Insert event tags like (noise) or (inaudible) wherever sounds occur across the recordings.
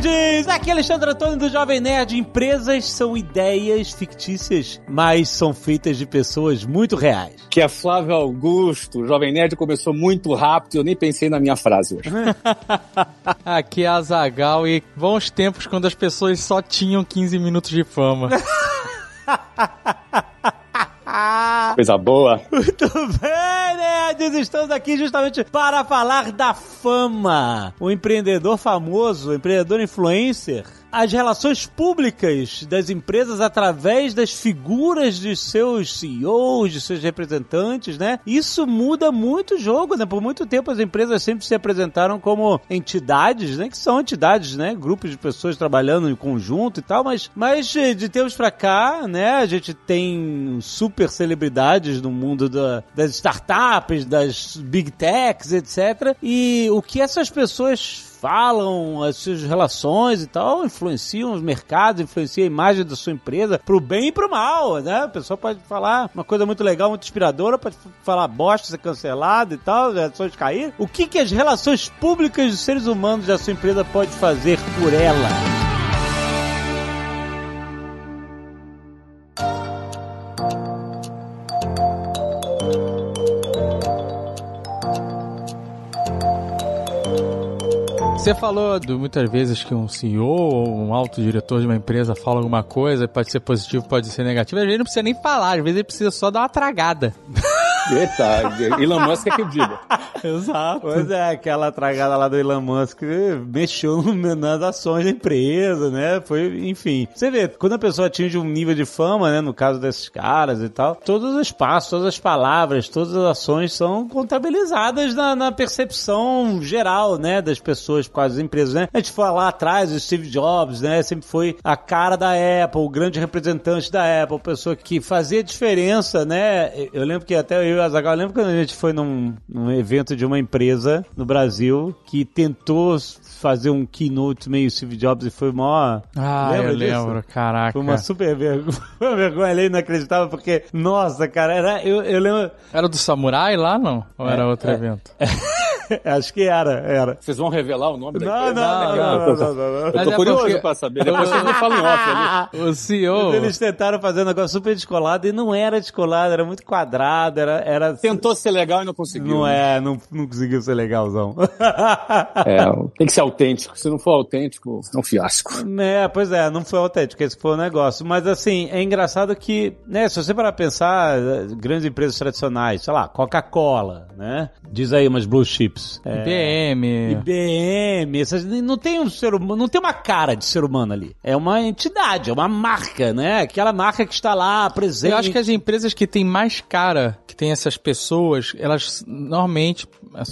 Nerds! Aqui é Alexandre Antônio do Jovem Nerd. Empresas são ideias fictícias, mas são feitas de pessoas muito reais. Que é Flávio Augusto, o Jovem Nerd começou muito rápido, eu nem pensei na minha frase hoje. (laughs) Aqui é a Zagal e bons tempos quando as pessoas só tinham 15 minutos de fama. (laughs) Coisa boa. (laughs) Muito bem, nerds! Estamos aqui justamente para falar da fama. O empreendedor famoso, o empreendedor influencer, as relações públicas das empresas através das figuras de seus CEOs, de seus representantes, né? Isso muda muito o jogo, né? Por muito tempo as empresas sempre se apresentaram como entidades, né? Que são entidades, né? Grupos de pessoas trabalhando em conjunto e tal, mas, mas de tempos pra cá, né? A gente tem super celebridades no mundo da, das startups, das big techs, etc. E o que essas pessoas falam, as suas relações e tal, influenciam os mercados, influenciam a imagem da sua empresa pro bem e pro mal, né? A pessoa pode falar uma coisa muito legal, muito inspiradora, pode falar bosta, ser cancelado e tal, as ações cair. O que, que as relações públicas dos seres humanos da sua empresa pode fazer por ela? Você falou de muitas vezes que um CEO ou um alto diretor de uma empresa fala alguma coisa, pode ser positivo, pode ser negativo. Às vezes não precisa nem falar, às vezes ele precisa só dar uma tragada. (laughs) Eita, Elon Musk é que eu digo. Exato. Pois é, aquela tragada lá do Elon Musk mexeu nas ações da empresa, né? Foi, enfim. Você vê, quando a pessoa atinge um nível de fama, né? No caso desses caras e tal, todos os passos, todas as palavras, todas as ações são contabilizadas na, na percepção geral, né? Das pessoas com as empresas, né? A gente foi lá atrás, o Steve Jobs, né? Sempre foi a cara da Apple, o grande representante da Apple, pessoa que fazia diferença, né? Eu lembro que até eu e a Zagal, lembro quando a gente foi num, num evento de uma empresa no Brasil que tentou fazer um keynote meio Steve Jobs e foi mó. Ah, Lembra eu disso? lembro, caraca. Foi uma super vergonha, (laughs) foi uma vergonha ali inacreditável, porque, nossa, cara, era, eu, eu lembro. Era do Samurai lá, não? Ou era outro é. evento? (laughs) (laughs) Acho que era, era. Vocês vão revelar o nome da Não, empresa? não, não, não, não, não, não. Eu tô é curioso pra saber. Depois vocês me falam off ali. (laughs) O CEO... Eles tentaram fazer um negócio super descolado e não era descolado, era muito quadrado, era. era Tentou ser legal e não conseguiu. Não né? é, não, não conseguiu ser legalzão. É, (laughs) tem que ser autêntico. Se não for autêntico, é um fiasco. É, pois é, não foi autêntico, esse foi o negócio. Mas assim, é engraçado que, né, se você parar pra pensar, grandes empresas tradicionais, sei lá, Coca-Cola, né? Diz aí umas blue chips. É, IBM... IBM, essas, não tem um ser humano, não tem uma cara de ser humano ali. É uma entidade, é uma marca, né? Aquela marca que está lá presente. Eu acho que as empresas que têm mais cara, que tem essas pessoas, elas normalmente,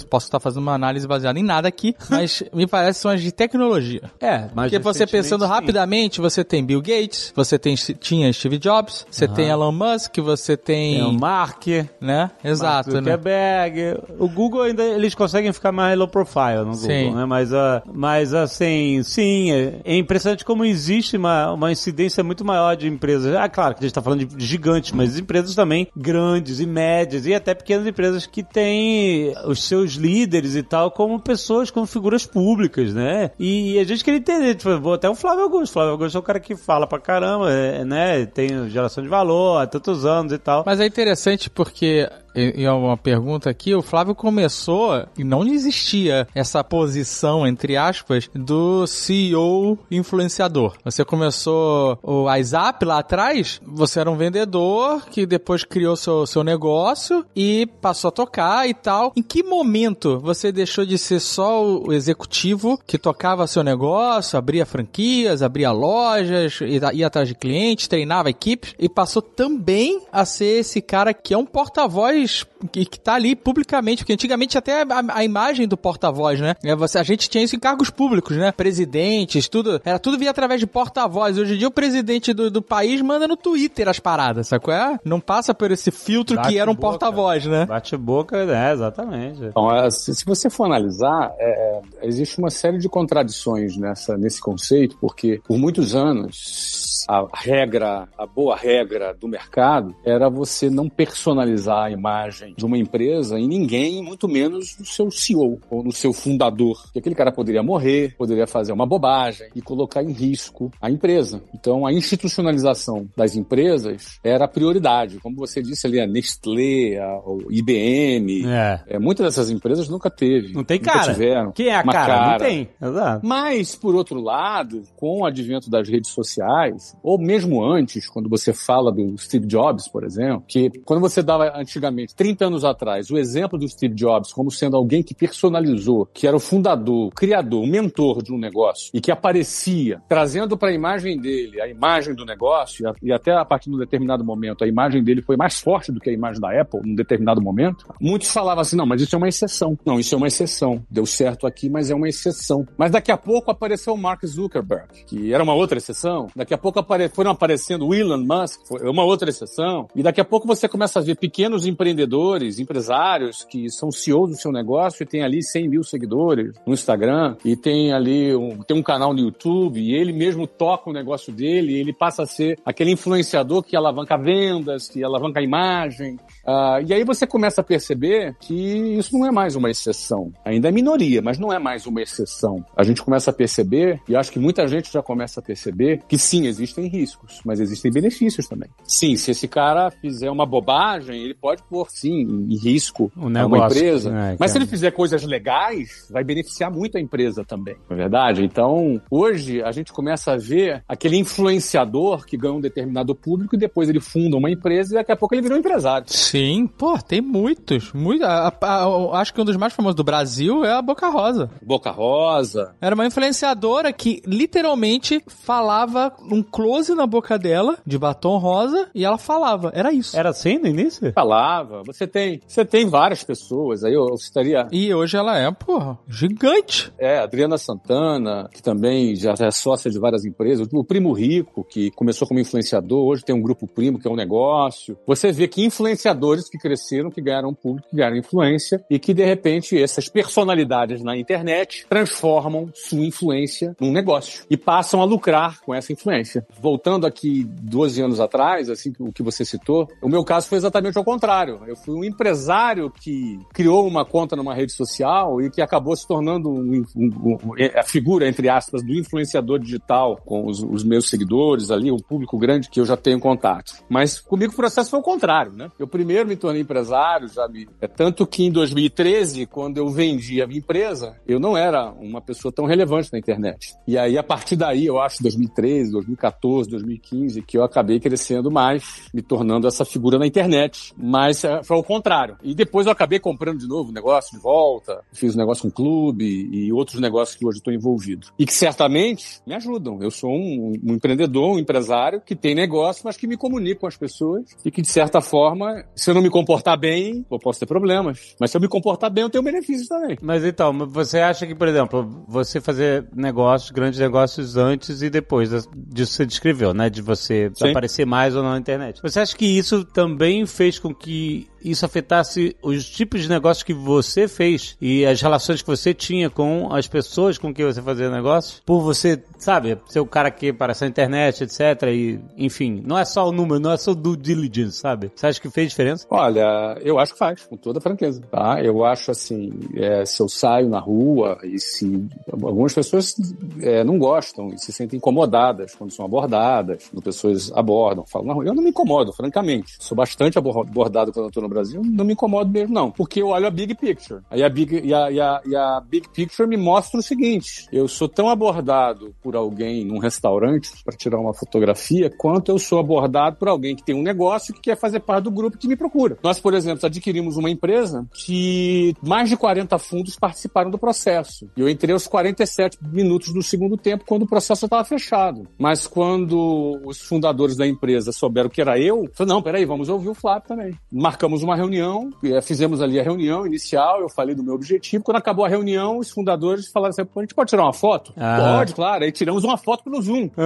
posso estar fazendo uma análise baseada em nada aqui, (laughs) mas me parece são as de tecnologia. É, mas Porque você pensando sim. rapidamente, você tem Bill Gates, você tem, tinha Steve Jobs, você tem Elon Musk, você tem, Tem o Mark, né? Exato, Mark né? Zuckerberg. O Google ainda eles conseguem ficar mais low profile no Google, Sim. né? Mas, ah, mas assim, sim, é, é impressionante como existe uma, uma incidência muito maior de empresas. Ah, claro que a gente está falando de gigantes, mas empresas também grandes e médias e até pequenas empresas que têm os seus líderes e tal como pessoas, como figuras públicas, né? E, a gente queria entender, tipo, até o Flávio Augusto. Flávio Augusto é o cara que fala pra caramba, é, né? Tem geração de valor há tantos anos e tal. Mas é interessante porque, e é uma pergunta aqui, o Flávio começou e não existia essa posição, entre aspas, do CEO influenciador. Você começou o WhatsApp lá atrás, você era um vendedor que depois criou seu, seu negócio e passou a tocar e tal. Em que momento você deixou de ser só o executivo que tocava seu negócio, abria franquias, abria lojas, ia atrás de clientes, treinava equipes e passou também a ser esse cara que é um porta-voz que, que tá ali publicamente, porque antigamente até a, a imagem do porta-voz, né? É, Você, a gente tinha isso em cargos públicos, né? Presidentes, tudo, era tudo via através de porta-voz. Hoje em dia o presidente do, do país manda no Twitter as paradas, sacou? É? Não passa por esse filtro que era um porta-voz, né? Bate-boca, é, exatamente. Então, é, se se você for analisar, é, é, existe uma série de contradições nessa, nesse conceito, porque por muitos anos a regra, a boa regra do mercado era você não personalizar a imagem de uma empresa em ninguém, muito menos no seu CEO ou no seu fundador. Porque aquele cara poderia morrer, poderia fazer uma bobagem e colocar em risco a empresa. Então, a institucionalização das empresas era a prioridade. Como você disse ali, a Nestlé, a IBM, é. É, muitas dessas empresas nunca teve. Não tem cara. Tiveram Quem é a cara? cara? Não tem. Exato. Mas, por outro lado, com o advento das redes sociais, ou mesmo antes, quando você fala do Steve Jobs, por exemplo, que quando você dava antigamente, 30 anos atrás, o exemplo do Steve Jobs como sendo alguém que personalizou, que era o fundador, o criador, o mentor de um negócio e que aparecia trazendo para a imagem dele a imagem do negócio e até a partir de um determinado momento a imagem dele foi mais forte do que a imagem da Apple num determinado momento, muitos falavam assim, não, mas isso é uma exceção. Não, isso é uma exceção. Deu certo aqui, mas é uma exceção. Mas daqui a pouco apareceu o Mark Zuckerberg, que era uma outra exceção. Daqui a pouco apare... foram aparecendo o Elon Musk, foi uma outra exceção. E daqui a pouco você começa a ver pequenos empreendedores, empresários que são CEOs do seu negócio e tem ali 100 mil seguidores no Instagram e tem ali um, tem um canal no YouTube e ele mesmo toca o negócio dele e ele passa a ser aquele influenciador que alavanca vendas, que alavanca a imagem. Uh, e aí você começa a perceber que isso não é mais uma exceção. Ainda é minoria, mas não é mais uma exceção. A gente começa a perceber, e acho que muita gente já começa a perceber, que sim, existem riscos, mas existem benefícios também. Sim, se esse cara fizer uma bobagem, ele pode pôr, sim, em risco negócio, uma empresa. É, mas se ele fizer coisas legais, vai beneficiar muito a empresa também, não é verdade? Então, hoje, a gente começa a ver aquele influenciador que ganha um determinado público e depois ele funda uma empresa e daqui a pouco ele virou um empresário. Sim, pô, tem muitos. Muito, a, a, a, acho que um dos mais famosos do Brasil é a Boca Rosa. Boca Rosa. Era uma influenciadora que literalmente falava um close na boca dela, de batom rosa, e ela falava. Era isso. Era assim no início? Falava. Você tem, você tem várias pessoas, aí eu, eu citaria... E hoje ela é, porra, gigante. É, Adriana Santana, que também já é sócia de várias empresas. O Primo Rico, que começou como influenciador, hoje tem um grupo Primo, que é um negócio. Você vê que influenciadores que cresceram, que ganharam público, que ganharam influência, e que, de repente, essas personalidades na internet transformam sua influência num negócio e passam a lucrar com essa influência. Voltando aqui 12 anos atrás, assim, o que você citou, o meu caso foi exatamente ao contrário. Eu fui um empresário que criou uma conta numa rede social e que acabou se tornando um, um, um, a figura, entre aspas, do influenciador digital com os, os, meus seguidores ali, um público grande que eu já tenho contato. Mas comigo o processo foi o contrário, né? Eu primeiro me tornei empresário, já me... É tanto que em 2013, quando eu vendi a minha empresa, eu não era uma pessoa tão relevante na internet. E aí, a partir daí, eu acho 2013, 2014, 2015, que eu acabei crescendo mais, me tornando essa figura na internet. Mas é, foi o contrário. E depois eu acabei comprando de novo o negócio de volta, fiz um negócio com um clube e outros negócios que hoje estou envolvido. E que certamente me ajudam. Eu sou um, um empreendedor, um empresário que tem negócio, mas que me comunica com as pessoas e que, de certa forma, se eu não me comportar bem, eu posso ter problemas. Mas se eu me comportar bem, eu tenho benefícios também. Mas então, você acha que, por exemplo, você fazer negócios, grandes negócios antes e depois disso você descreveu, né? De você Sim. aparecer mais ou não na internet. Você acha que isso também fez com que isso afetasse os tipos de negócios que você fez e as relações que você tinha com as pessoas com quem você fazia negócio? Por você, sabe, ser o cara que aparece na internet, etc. E, enfim, não é só o número, não é só o due diligence, sabe? Você acha que fez diferença? Olha, eu acho que faz, com toda franqueza, tá? Eu acho assim, é, se eu saio na rua e se algumas pessoas é, não gostam e se sentem incomodadas quando são abordadas, quando pessoas abordam, falam na rua. Eu não me incomodo, francamente. Sou bastante abordado quando eu tô Brasil, não me incomodo mesmo, não. Porque eu olho a big picture. Aí a big, e a, e a, e a big picture me mostra o seguinte: eu sou tão abordado por alguém num restaurante para tirar uma fotografia, quanto eu sou abordado por alguém que tem um negócio que quer fazer parte do grupo que me procura. Nós, por exemplo, adquirimos uma empresa que mais de 40 fundos participaram do processo. E eu entrei aos 47 minutos do segundo tempo, quando o processo estava fechado. Mas quando os fundadores da empresa souberam que era eu, falei, não, peraí, vamos ouvir o Flávio também. Marcamos marcamos uma reunião, eh, fizemos ali a reunião inicial, eu falei do meu objetivo. Quando acabou a reunião, os fundadores falaram assim: a gente pode tirar uma foto? Ah. Pode, claro. Aí tiramos uma foto pelo Zoom. (laughs)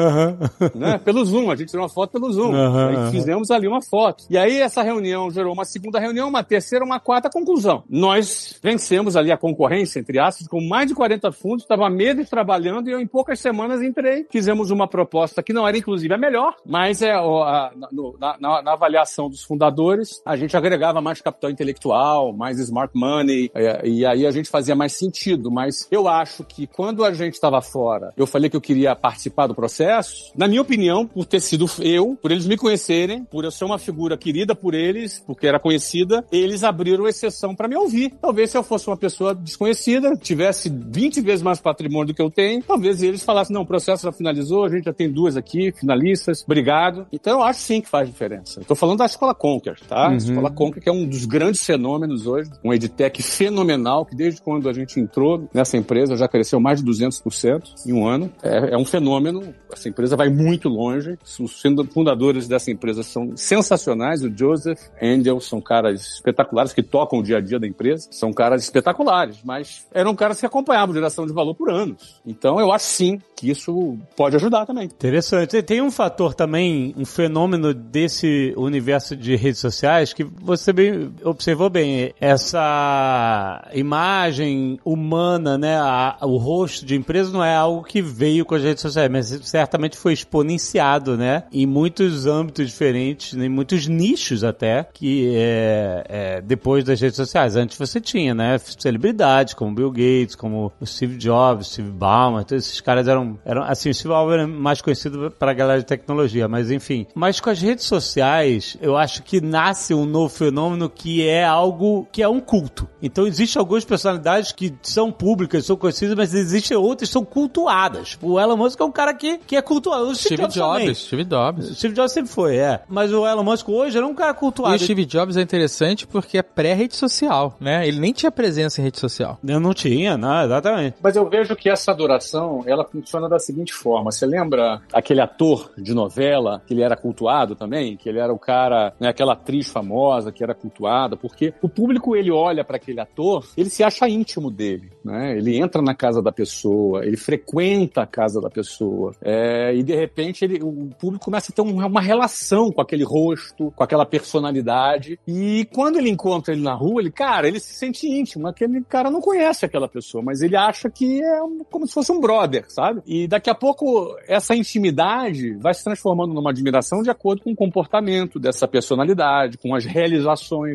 Né? Pelo Zoom, a gente tirou uma foto pelo Zoom. Aí fizemos ali uma foto. E aí essa reunião gerou uma segunda reunião, uma terceira, uma quarta conclusão. Nós vencemos ali a concorrência, entre aspas, com mais de 40 fundos, estava meses trabalhando e eu em poucas semanas entrei. Fizemos uma proposta que não era inclusive a melhor, mas é a- na- na, na- avaliação dos fundadores, a gente agregava mais capital intelectual, mais smart money, é, e aí a gente fazia mais sentido. Mas eu acho que quando a gente estava fora, eu falei que eu queria participar do processo, na minha opinião, por ter sido eu, por eles me conhecerem, por eu ser uma figura querida por eles, porque era conhecida, eles abriram exceção para me ouvir. Talvez se eu fosse uma pessoa desconhecida, tivesse 20 vezes mais patrimônio do que eu tenho, talvez eles falassem, não, o processo já finalizou, a gente já tem duas aqui, finalistas, obrigado. Então eu acho sim que faz diferença. Tô falando da Escola Conquer, tá? A Escola Conquer que é um dos grandes fenômenos hoje, um edtech fenomenal, que desde quando a gente entrou nessa empresa já cresceu mais de 200% em um ano. É, é um fenômeno, essa empresa vai muito longe. Os fundadores dessa empresa são sensacionais, o Joseph Angel são caras espetaculares que tocam o dia a dia da empresa, são caras espetaculares, mas eram caras que acompanhavam geração de valor por anos. Então eu acho sim que isso pode ajudar também. Interessante. Tem um fator também, um fenômeno desse universo de redes sociais que você bem, observou bem. Essa imagem humana, né? a- o rosto de empresa não é algo que veio com as redes sociais, mas certamente foi exponenciado, né? Em muitos âmbitos diferentes, em muitos nichos até, que é, é, depois das redes sociais. Antes você tinha, né? Celebridades como Bill Gates, como o Steve Jobs, Steve Ballmer, todos esses caras eram, eram assim, o Steve Ballmer é mais conhecido pra galera de tecnologia, mas enfim. Mas com as redes sociais, eu acho que nasce um novo fenômeno que é algo que é um culto. Então existem algumas personalidades que são públicas, são conhecidas, mas existem outras que são cultuadas. O Elon Musk é um cara que, que é cultuado. O Steve também. Jobs, Steve Jobs. O Steve Jobs sempre foi, é. Mas o Elon Musk hoje era um cara E cultuado. o Steve Jobs é interessante porque é pré-rede social, né? Ele nem tinha presença em rede social. Eu não tinha, não, exatamente. Mas eu vejo que essa adoração, ela funciona da seguinte forma. Você lembra aquele ator de novela, que ele era cultuado também? Que ele era o cara, né, aquela atriz famosa que era cultuada? Porque o público, ele olha para aquele ator, ele se acha íntimo dele, né? Ele entra na casa da pessoa, ele frequenta a casa da pessoa. É, e, de repente, ele, o público começa a ter um- uma relação com aquele rosto, com aquela personalidade. E quando ele encontra ele na rua, ele, cara, ele se sente íntimo. Aquele cara não conhece aquela pessoa, mas ele acha que é como se fosse um brother, sabe? E daqui a pouco essa intimidade vai se transformando numa admiração de acordo com o comportamento dessa personalidade, com as realizações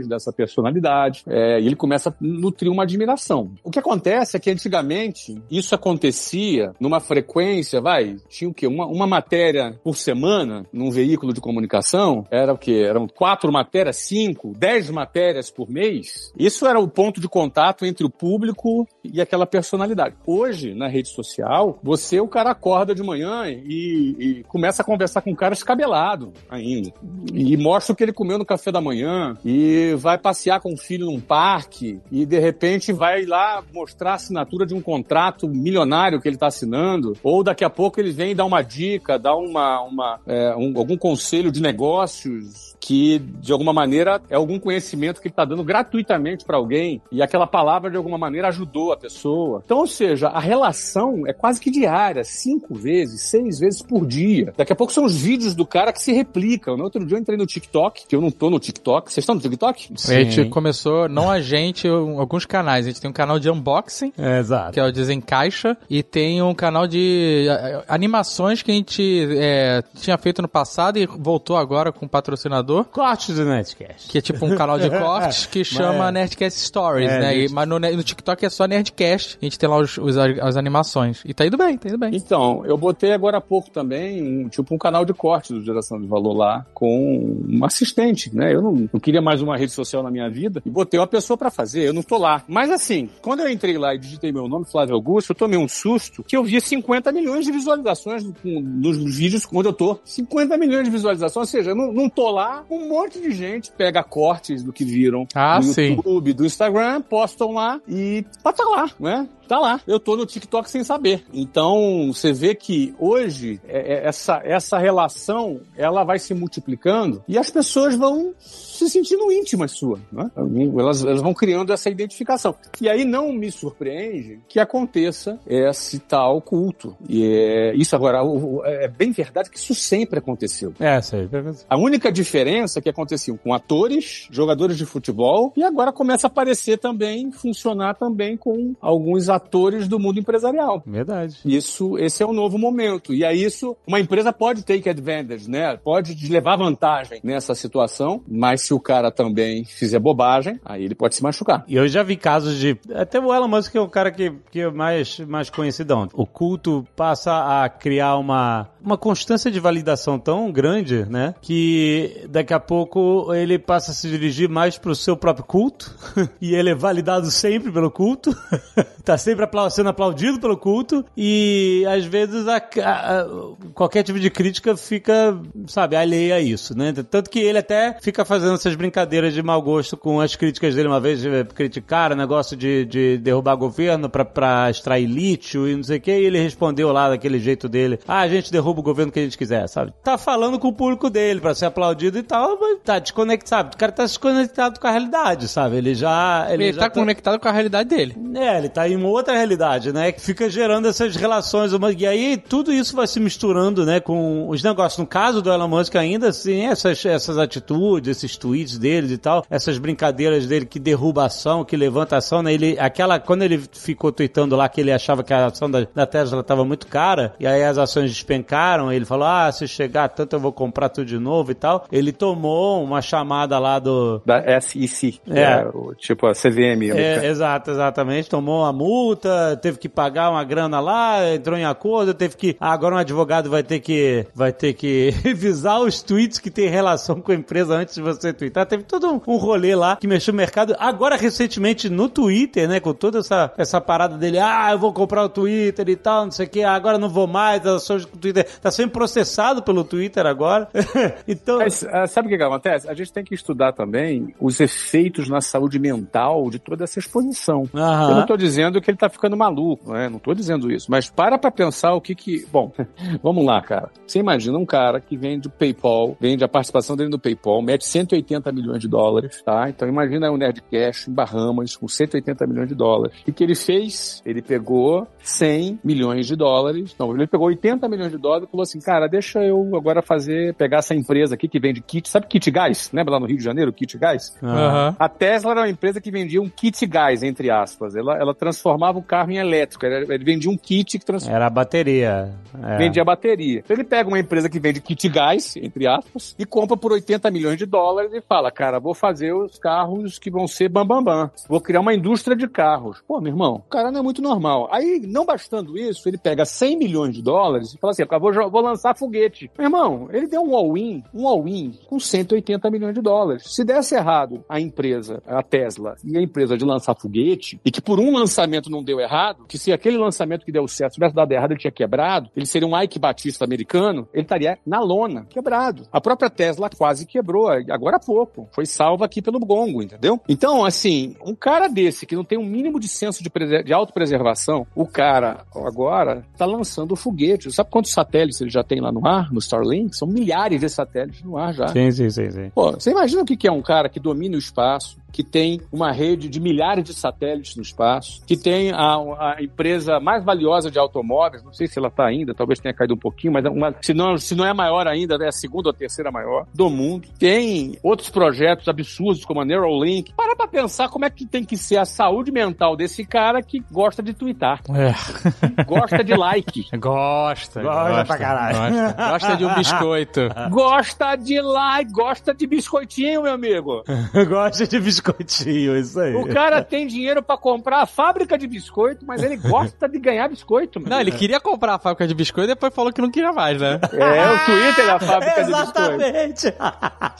dessa personalidade. É, e ele começa a nutrir uma admiração. O que acontece é que antigamente isso acontecia numa frequência, vai, tinha o quê? Uma, uma matéria por semana num veículo de comunicação, era o quê? Eram quatro matérias, cinco, dez matérias por mês. Isso era o ponto de contato entre o público e aquela personalidade. Hoje, na rede social, você, o cara acorda de manhã e, e começa a conversar com um cara escabelado ainda. E mostra o que ele comeu no café da manhã e vai passear com o filho num parque e de repente vai lá mostrar a assinatura de um contrato milionário que ele está assinando. Ou daqui a pouco ele vem dar uma dica, dar uma, uma, é, um- algum conselho de negócios que, de alguma maneira, é algum conhecimento que ele está dando gratuitamente para alguém e aquela palavra, de alguma maneira, ajudou a pessoa. Então, ou seja, a relação é quase que diária, cinco vezes, seis vezes por dia. Daqui a pouco são os vídeos do cara que se replicam. No outro dia eu entrei no TikTok, que eu não tô no TikTok. Vocês estão no TikTok? A gente começou, não a gente, alguns canais. A gente tem um canal de unboxing, É, exato. que é o Desencaixa, e tem um canal de animações que a gente eh, tinha feito no passado e voltou agora com um patrocinador. Cortes do Nerdcast. Que é tipo um canal de (laughs) cortes que chama é. Nerdcast Stories, É, né? Gente. mas no, no TikTok é só Nerdcast. A gente tem lá os, os- as animações. E tá indo bem, tá indo bem. Então, eu botei agora há pouco também, um, tipo, um canal de corte do Geração de Valor lá, com um assistente, né? Eu não, não queria mais uma rede social na minha vida e botei uma pessoa pra fazer, eu não tô lá. Mas assim, quando eu entrei lá e digitei meu nome, Flávio Augusto, eu tomei um susto que eu via 50 milhões de visualizações no- nos vídeos onde eu tô. 50 milhões de visualizações, ou seja, eu não, não tô lá, um monte de gente pega cortes do que viram Ah, sim. YouTube, do Instagram, postam lá e tá, tá lá, né? Tá lá. Eu tô no TikTok sem saber. Então, você vê que hoje é- é- essa, essa relação ela vai se multiplicando e as pessoas vão se sentindo íntimas sua, né? Elas, elas vão criando essa identificação. E aí não me surpreende que aconteça esse tal culto. E é, isso agora é bem verdade que isso sempre aconteceu. É, sei. A única diferença que aconteciam com atores, jogadores de futebol, e agora começa a aparecer também, funcionar também com alguns atores do mundo empresarial. Verdade. Isso, esse é o novo momento. E aí isso, uma empresa pode take advantage, né? Pode levar vantagem nessa situação, mas se o cara também fizer bobagem, aí ele pode se machucar. E eu já vi casos de. Até o Elon Musk é o cara que, que é mais, mais conhecidão. O culto passa a criar uma, uma constância de validação tão grande, né? Que daqui a pouco ele passa a se dirigir mais pro seu próprio culto. (laughs) e ele é validado sempre pelo culto. (laughs) tá sempre sendo aplaudido pelo culto. E às vezes a- a- a- qualquer tipo de crítica fica, sabe, alheia a isso, né? Tanto que ele até fica fazendo essas brincadeiras de mau gosto com as críticas dele. Uma vez eh, criticaram o negócio de, de derrubar governo pra, pra extrair lítio e não sei o que, e ele respondeu lá daquele jeito dele: ah, a gente derruba o governo que a gente quiser, sabe? Tá falando com o público dele pra ser aplaudido e tal, mas tá desconectado, sabe? O cara tá desconectado com a realidade, sabe? Ele já. Ele, Ele, já tá conectado com a realidade dele. é, ele tá em uma outra realidade, né? Que fica gerando essas relações. humanas. E aí tudo isso vai se misturando, né? Com os negócios. No caso do Elon Musk ainda, assim, essas, essas atitudes, esses tweets deles e tal, essas brincadeiras dele que derruba a ação, que levanta a ação, né? Ele, aquela, quando ele ficou tweetando lá que ele achava que a ação da, da Tesla tava muito cara, e aí as ações despencaram, ele falou, ah, se chegar tanto eu vou comprar tudo de novo e tal. Ele tomou uma chamada lá do, Da SEC, É. é, o- tipo a CVM. é, exato, exatamente. Tomou uma multa, teve que pagar uma grana lá, entrou em acordo, teve que. ah, agora um advogado vai ter que vai ter que (laughs) revisar os tweets que tem relação com a empresa antes de você twittar. Teve todo um, um rolê lá que mexeu no mercado. Agora, recentemente, no Twitter, né, com toda essa, essa parada dele, ah, eu vou comprar o Twitter e tal, não sei o que, agora não vou mais, as ações do Twitter. Tá sendo processado pelo Twitter agora. (laughs) então. Mas, ah, sabe o que, que acontece? A gente tem que estudar também os efeitos na saúde mental de toda essa exposição. Aham. Eu não estou dizendo que ele está ficando maluco, né? Não estou dizendo isso. Mas para pra pensar o que que... Bom, (laughs) vamos lá, cara. Você imagina um cara que vende o PayPal, vende a participação dele no PayPal, mete 180 milhões de dólares, tá? Então imagina o Nerdcast em Bahamas com 180 milhões de dólares. E o que ele fez? Ele pegou 100 milhões de dólares. Não, ele pegou 80 milhões de dólares e falou assim, cara, deixa eu agora fazer, pegar essa empresa aqui que vende kit. Sabe kit gás? Lembra lá no Rio de Janeiro, kit gás? Aham. A Tesla era uma empresa que vendia um kit gás, entre aspas. Ela, ela transformava o carro em elétrico. Ele, ele vendia um kit que trans, Era a bateria. É. vendia bateria. Então ele pega uma empresa que vende kit gás, entre aspas, e compra por 80 milhões de dólares e fala, cara, vou fazer os carros que vão ser bambambam. Bam, bam. Vou criar uma indústria de carros. Pô, meu irmão, o cara não é muito normal. Aí, não bastando isso, ele pega 100 milhões de dólares e fala assim, "Ah, vou, vou lançar foguete. Meu irmão, ele deu um all-in, um all-in com 180 milhões de dólares. Se desse errado a empresa, a Tesla, e a empresa de lançar foguete, e que por um lançamento não deu errado, que se aquele lançamento que deu certo tivesse dado errado, ele tinha quebrado, ele seria um Ike Batista americano, ele estaria na lona, quebrado. A própria Tesla quase quebrou, agora há pouco. Foi salva aqui pelo gongo, entendeu? Então, assim, um cara desse que não tem um mínimo de senso de, de autopreservação, o cara agora tá lançando foguete. Sabe quantos satélites ele já tem lá no ar, no Starlink? São milhares de satélites no ar já. Sim, sim, sim, sim. Pô, você imagina o que é um cara que domina o espaço, que tem uma rede de milhares de satélites no espaço, que tem a, a empresa mais valiosa de automóveis, não sei se ela está ainda, talvez tenha caído um pouquinho, mas é uma, se, não, se não é a maior ainda, é a segunda ou terceira maior do mundo. Tem outros projetos absurdos como a Neuralink. Para pra pensar como é que tem que ser a saúde mental desse cara que gosta de twittar, É. gosta de like. (laughs) Gosta, Gosta pra caralho. Gosta, Gosta de um biscoito. Gosta de like, gosta de biscoitinho, meu amigo. (laughs) Gosta de biscoitinho. Biscoitinho, isso aí. O cara tem dinheiro pra comprar a fábrica de biscoito, mas ele gosta de ganhar biscoito, mano. Não, ele queria comprar a fábrica de biscoito e depois falou que não queria mais, né? É, o Twitter é a fábrica de biscoito. Exatamente.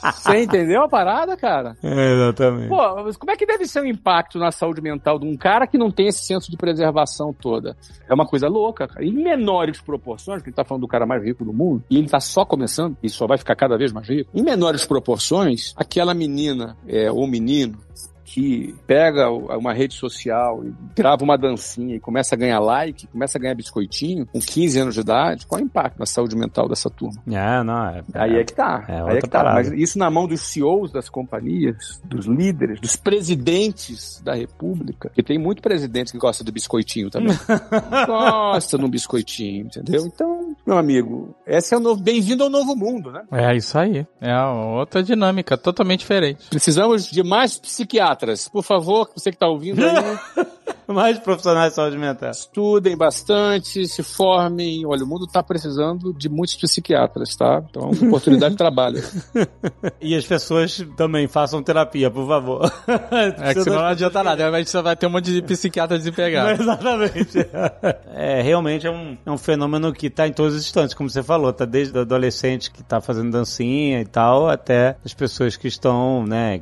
Você entendeu a parada, cara? Exatamente. Pô, mas como é que deve ser o impacto na saúde mental de um cara que não tem esse senso de preservação toda? É uma coisa louca, cara. Em menores proporções, que ele tá falando do cara mais rico do mundo, e ele tá só começando, e só vai ficar cada vez mais rico. Em menores proporções, aquela menina é, ou menino Amén. Que pega uma rede social e grava uma dancinha e começa a ganhar like, começa a ganhar biscoitinho com 15 anos de idade, qual é o impacto na saúde mental dessa turma? É, não, é. Aí é que tá. É aí é que tá. parada. Mas isso na mão dos CEOs das companhias, dos líderes, dos presidentes da república, que tem muito presidente que gosta de biscoitinho também. (laughs) gosta de um biscoitinho, entendeu? Então, meu amigo, esse é o novo. Bem-vindo ao novo mundo, né? É isso aí. É outra dinâmica, totalmente diferente. Precisamos de mais psiquiatras. Por favor, você que está ouvindo aí, (laughs) (laughs) Mais profissionais de saúde mental. estudem bastante, se formem. Olha, o mundo está precisando de muitos psiquiatras, tá? Então, oportunidade de (laughs) trabalho. (laughs) E as pessoas também façam terapia, por favor. É que senão não adianta nada, mas você vai ter um monte de psiquiatra desempregado. Exatamente. É, realmente é um, é um fenômeno que tá em todos os instantes, como você falou, tá desde o adolescente que tá fazendo dancinha e tal, até as pessoas que estão, né,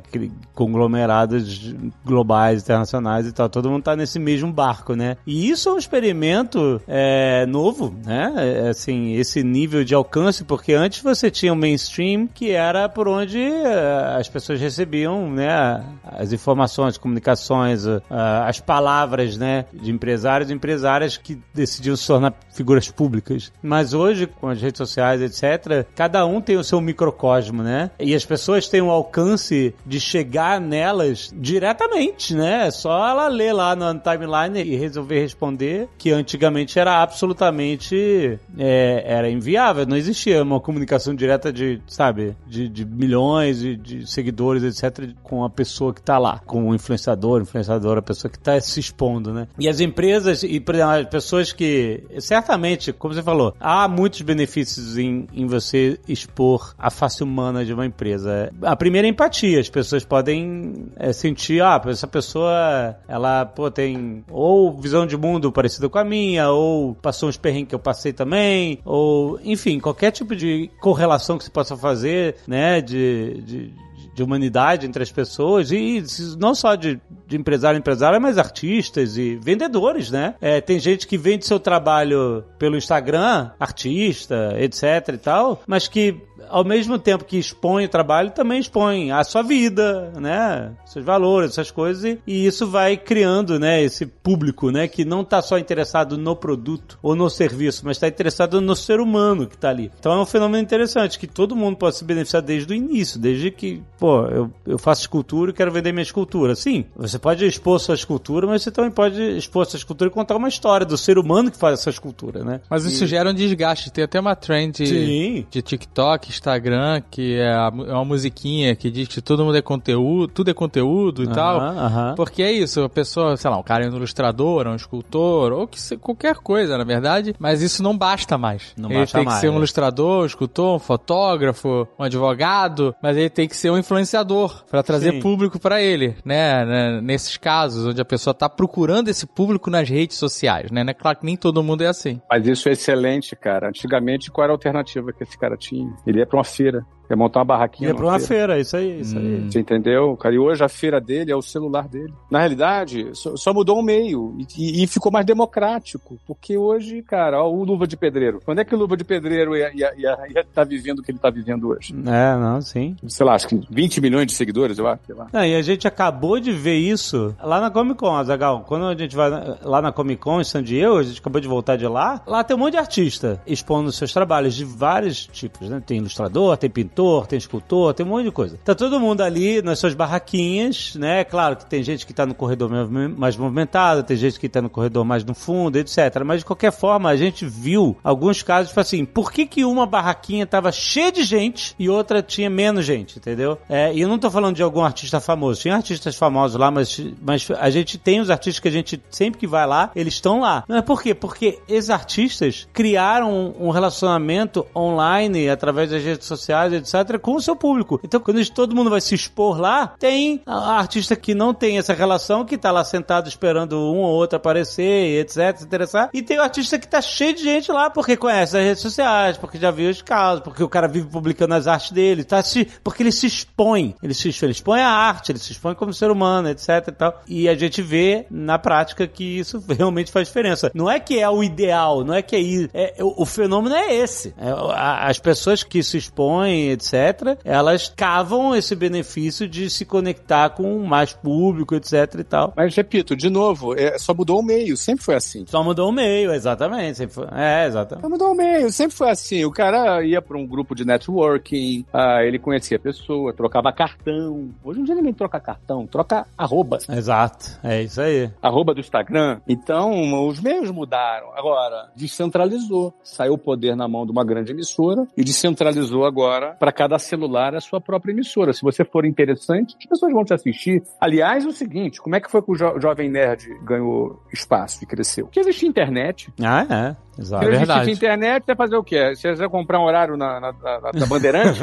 conglomerados globais, internacionais e tal. Todo mundo tá nesse mesmo barco, né? E isso é um experimento é, novo, né? É, assim, esse nível de alcance, porque antes você tinha o mainstream, que era por onde é, as pessoas recebiam, né, as informações, comunicações, a- as palavras, né, de empresários e empresárias que decidiam se tornar figuras públicas. Mas hoje, com as redes sociais, etc., cada um tem o seu microcosmo, né? E as pessoas têm o alcance de chegar nelas diretamente, né? É só ela ler lá na timeline e resolver responder, que antigamente era absolutamente é, era inviável, não existia uma comunicação direta de, sabe, de, de milhões de, de seguidores, etc., com a pessoa que tá lá, com o influenciador, influenciadora, a pessoa que tá se expondo, né? E as empresas e por exemplo, as pessoas que, certamente, como você falou, há muitos benefícios em, em você expor a face humana de uma empresa. A primeira é empatia, as pessoas podem é, sentir, ah, essa pessoa, ela, pô, tem ou visão de mundo parecida com a minha, ou passou uns perrengues que eu passei também, ou, enfim, qualquer tipo de correlação que você possa fazer, né, de, de de humanidade entre as pessoas e não só de, de empresário a empresário, mas artistas e vendedores, né? É, tem gente que vende seu trabalho pelo Instagram, artista, etc e tal, mas que ao mesmo tempo que expõe o trabalho, também expõe a sua vida, né? Seus valores, essas coisas, e, e isso vai criando, né, esse público, né, que não está só interessado no produto ou no serviço, mas está interessado no ser humano que está ali. Então é um fenômeno interessante, que todo mundo pode se beneficiar desde o início, desde que, pô, eu, eu faço escultura e quero vender minha escultura. Sim, você pode expor sua escultura, mas você também pode expor sua escultura e contar uma história do ser humano que faz essa escultura, né? Mas isso gera um desgaste. Tem até uma trend Sim. de TikTok, Instagram, que é, a- é uma musiquinha que diz que todo mundo é conteúdo, tudo é conteúdo e tal. Aham, aham. Porque é isso, a pessoa, sei lá, um cara é um ilustrador, é um escultor, ou que se- qualquer coisa, na verdade, mas isso não basta mais. Não ele basta tem que mais, ser um é. ilustrador, um escultor, um fotógrafo, um advogado, mas ele tem que ser um influenciador para trazer Sim. público para ele, né? né? Nesses casos onde a pessoa tá procurando esse público nas redes sociais, né? É claro que nem todo mundo é assim. Mas isso é excelente, cara. Antigamente, qual era a alternativa que esse cara tinha? Ele ia pra uma feira. Ia montar uma barraquinha. Ia pra uma feira, isso aí, isso aí. Você entendeu? Cara, e hoje a feira dele é o celular dele. Na realidade, só, só mudou o meio e, e- ficou mais democrático. Porque hoje, cara, ó, o Luva de Pedreiro. Quando é que o Luva de Pedreiro ia estar ia, ia tá vivendo o que ele tá vivendo hoje? É, não, sim. Sei lá, acho que 20 milhões de seguidores, eu acho. Sei lá. Não, e a gente acabou de ver isso lá na Comic Con, Azagal. Quando a gente vai lá na Comic Con em San Diego, a gente acabou de voltar de lá. Lá tem um monte de artista expondo seus trabalhos de vários tipos, né? Tem ilustrador, tem pintor, tem escultor, tem um monte de coisa. Tá todo mundo ali nas suas barraquinhas, né? Claro que tem gente que tá no corredor mais- movimentado, tem gente que tá no corredor mais no fundo, etc. Mas de qualquer forma, a gente viu alguns casos, tipo assim, por que que uma barraquinha tava cheia de gente e outra tinha menos gente, entendeu? É, e eu não tô falando de algum artista famoso. Tinha artistas famosos lá, mas, mas a gente tem os artistas que a gente, sempre que vai lá, eles estão lá. Mas por quê? Porque esses artistas criaram um relacionamento online, através das redes sociais, etc., com o seu público. Então, quando todo mundo vai se expor lá, tem a artista que não tem essa relação, que tá lá sentado esperando um ou outro aparecer, etc., se interessar, e tem o artista que tá cheio de gente lá, porque conhece as redes sociais, porque já viu os casos, porque o cara vive publicando as artes dele, tá se, porque ele se expõe, ele se ele expõe a arte, ele se expõe como ser humano, etc e tal. E a gente vê na prática que isso (laughs) realmente faz diferença. Não é que é o ideal, não é que é. É, o, o fenômeno é esse. É, as pessoas que se expõem, etc., elas cavam esse benefício de se conectar com mais público, etc e tal. Mas repito, de novo, é, só mudou o meio, sempre foi assim. Só mudou o meio, exatamente. Sempre foi, é, exatamente. Só mudou o meio, sempre foi assim. O cara ia para um grupo de networking, ah, ele conhecia a pessoa, trocava cartão. Hoje em dia ninguém troca cartão, troca arroba. Exato, é isso aí. Arroba do Instagram. Então, os meios mudaram. Agora, descentralizou. Saiu o poder na mão de uma grande emissora e descentralizou agora para cada celular a sua própria emissora. Se você for interessante, as pessoas vão te assistir. Aliás, é o seguinte, como é que foi que o jo Jovem Nerd ganhou espaço e cresceu? Porque existia internet. Ah, é. Exato. Se é verdade. internet, você vai fazer o quê? Você vai comprar um horário na, na, na, na (laughs) Bandeirante?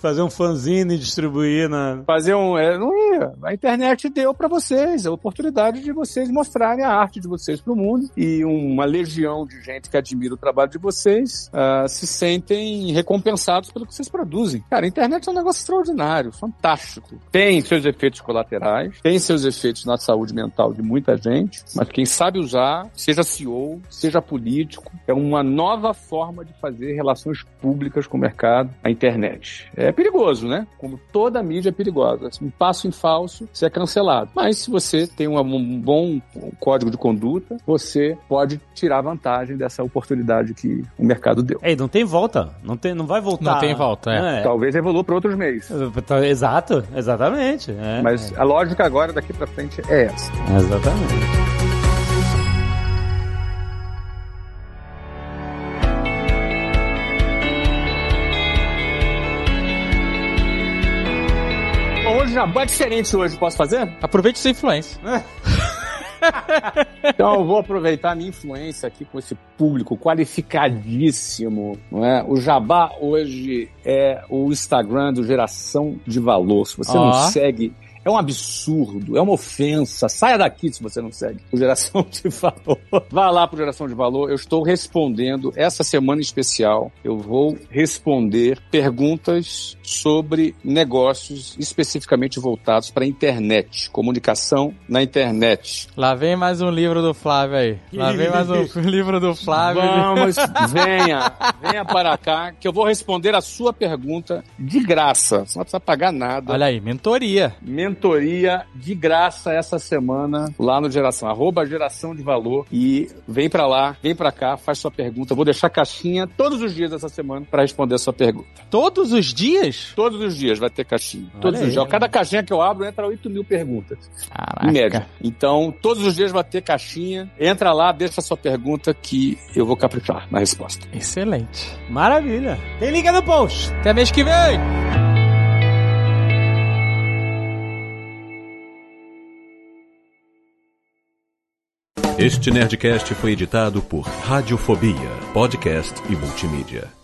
fazer um fanzine e distribuir na... Fazer um... É, não ia. A internet deu para vocês a oportunidade de vocês mostrarem a arte de vocês pro mundo e uma legião de gente que admira o trabalho de vocês uh, se sentem recompensados pelo que vocês produzem. Cara, a internet é um negócio extraordinário, fantástico. Tem seus efeitos colaterais, tem seus efeitos na saúde mental de muita gente, mas quem sabe usar, seja CEO, seja político, é uma nova forma de fazer relações públicas com o mercado, a internet. É perigoso, né? Como toda mídia é perigosa. Um passo em falso, você é cancelado. Mas se você tem um bom código de conduta, você pode tirar vantagem dessa oportunidade que o mercado deu. É, não tem volta. Não, tem, não vai voltar. Não tem volta, é. é. Talvez evolua para outros meios. Tá, exato, exatamente. É. Mas a lógica agora, daqui para frente, é essa. Exatamente. Jabá diferente hoje, posso fazer? Aproveite sua influência. (laughs) então eu vou aproveitar a minha influência aqui com esse público qualificadíssimo, não é? O Jabá hoje é o Instagram do Geração de Valor. Se você oh. não segue é um absurdo, é uma ofensa. Saia daqui se você não segue o Geração de Valor. Vá lá pro Geração de Valor. Eu estou respondendo essa semana especial. Eu vou responder perguntas sobre negócios especificamente voltados para a internet, comunicação na internet. Lá vem mais um livro do Flávio aí. Lá vem mais um (laughs) livro do Flávio. Vamos, venha, venha para cá que eu vou responder a sua pergunta de graça. Você não precisa pagar nada. Olha aí, mentoria. Mentoria de graça essa semana lá no Geração, arroba Geração de Valor. E vem para lá, vem para cá, faz sua pergunta. Vou deixar caixinha todos os dias dessa semana para responder a sua pergunta. Todos os dias? Todos os dias vai ter caixinha. Olha todos aí, os dias. Cada caixinha que eu abro entra 8 mil perguntas. Caraca. Em média. Então, todos os dias vai ter caixinha. Entra lá, deixa a sua pergunta que eu vou caprichar na resposta. Excelente. Maravilha. Tem link no post. Até mês que vem. Este Nerdcast foi editado por Radiofobia, podcast e multimídia.